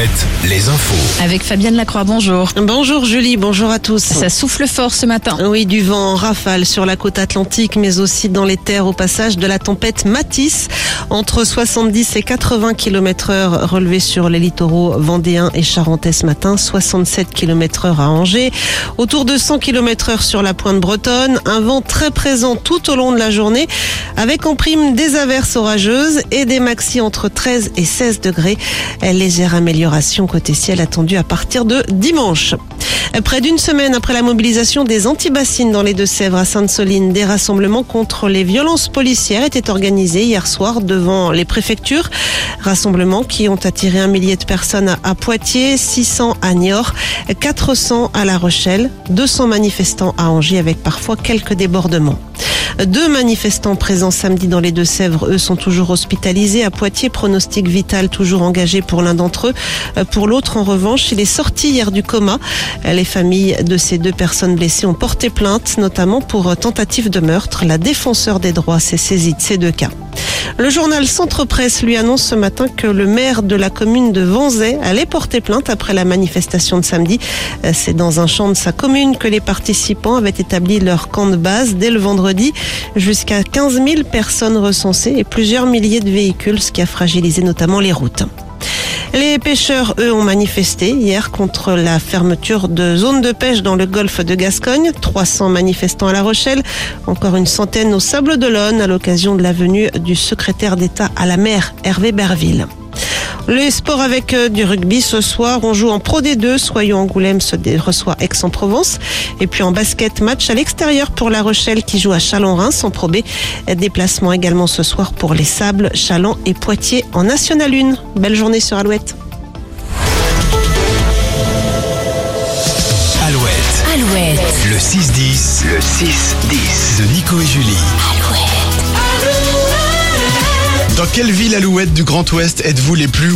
Alouette, les infos. Avec Fabienne Lacroix, bonjour. Bonjour Julie, bonjour à tous. Ça souffle fort ce matin. Oui, du vent en rafale sur la côte atlantique, mais aussi dans les terres au passage de la tempête Matisse. Entre 70 et 80 km heure relevés sur les littoraux vendéens et charentais ce matin, 67 km heure à Angers. Autour de 100 km heure sur la pointe bretonne. Un vent très présent tout au long de la journée, avec en prime des averses orageuses et des maxi entre 13 et 16 degrés. Légère amélioration côté ciel attendue à partir de dimanche. Près d'une semaine après la mobilisation des antibassines dans les Deux-Sèvres à Sainte-Soline, des rassemblements contre les violences policières étaient organisés hier soir devant les préfectures. Rassemblements qui ont attiré un millier de personnes à Poitiers, 600 à Niort, 400 à La Rochelle, 200 manifestants à Angers avec parfois quelques débordements. Deux manifestants présents samedi dans les Deux-Sèvres, eux, sont toujours hospitalisés. À Poitiers, pronostic vital toujours engagé pour l'un d'entre eux. Pour l'autre, en revanche, il est sorti hier du coma. Les familles de ces deux personnes blessées ont porté plainte, notamment pour tentative de meurtre. La défenseur des droits s'est saisie de ces deux cas. Le journal Centre Presse lui annonce ce matin que le maire de la commune de Vanzay allait porter plainte après la manifestation de samedi. C'est dans un champ de sa commune que les participants avaient établi leur camp de base dès le vendredi. Jusqu'à 15 000 personnes recensées et plusieurs milliers de véhicules, ce qui a fragilisé notamment les routes. Les pêcheurs, eux, ont manifesté hier contre la fermeture de zones de pêche dans le golfe de Gascogne. 300 manifestants à La Rochelle, encore une centaine au Sable d'Olonne à l'occasion de la venue du secrétaire d'État à la mer, Hervé Berville. Les sports avec du rugby ce soir. On joue en Pro D2. Soyons Angoulême se reçoit Aix-en-Provence. Et puis en basket, match à l'extérieur pour La Rochelle qui joue à Chalon-Reims en Pro B. Déplacement également ce soir pour les Sables, Chalon et Poitiers en National 1. Belle journée sur Alouette. Alouette, Alouette. le 6-10, le 6-10 de Nico et Julie. Alouette. Dans quelle ville alouette du Grand Ouest êtes-vous les plus